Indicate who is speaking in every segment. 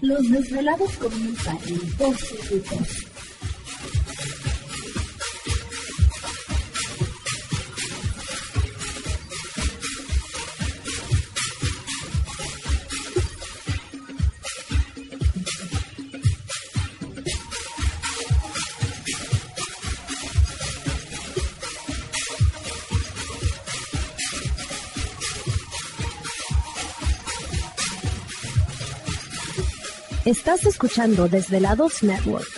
Speaker 1: Los desvelados comienzan en 2 minutos.
Speaker 2: Estás escuchando Desvelados Network.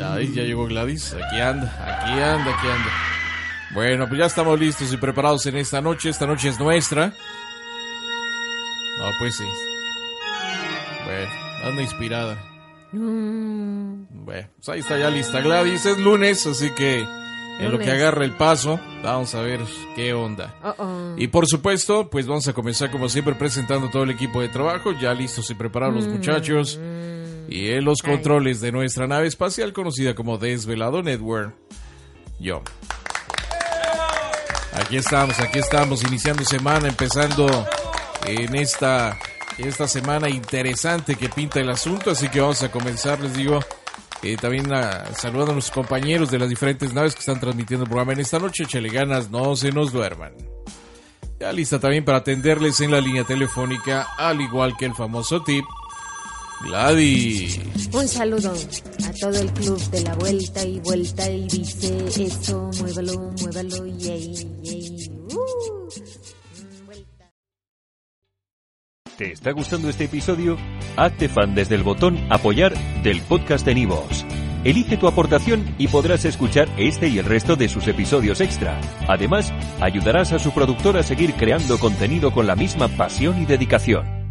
Speaker 3: Ahí ya llegó Gladys. Aquí anda, aquí anda, aquí anda. Bueno, pues ya estamos listos y preparados en esta noche. Esta noche es nuestra. No, pues sí. Bueno, anda inspirada. Bueno, pues ahí está ya lista Gladys. Es lunes, así que en lo que agarra el paso, vamos a ver qué onda. Y por supuesto, pues vamos a comenzar como siempre presentando todo el equipo de trabajo. Ya listos y preparados los muchachos y en los controles de nuestra nave espacial conocida como Desvelado Network. Yo. Aquí estamos, aquí estamos, iniciando semana, empezando en esta, esta semana interesante que pinta el asunto, así que vamos a comenzar, les digo, eh, también a, saludando a nuestros compañeros de las diferentes naves que están transmitiendo el programa en esta noche, chele ganas, no se nos duerman. Ya lista también para atenderles en la línea telefónica, al igual que el famoso tip Gladys.
Speaker 4: Un saludo a todo el club de la vuelta y vuelta y dice eso, muévalo, muévalo, yay, yay. Uh.
Speaker 5: ¿Te está gustando este episodio? Hazte fan desde el botón apoyar del podcast de Nivos. Elige tu aportación y podrás escuchar este y el resto de sus episodios extra. Además, ayudarás a su productor a seguir creando contenido con la misma pasión y dedicación.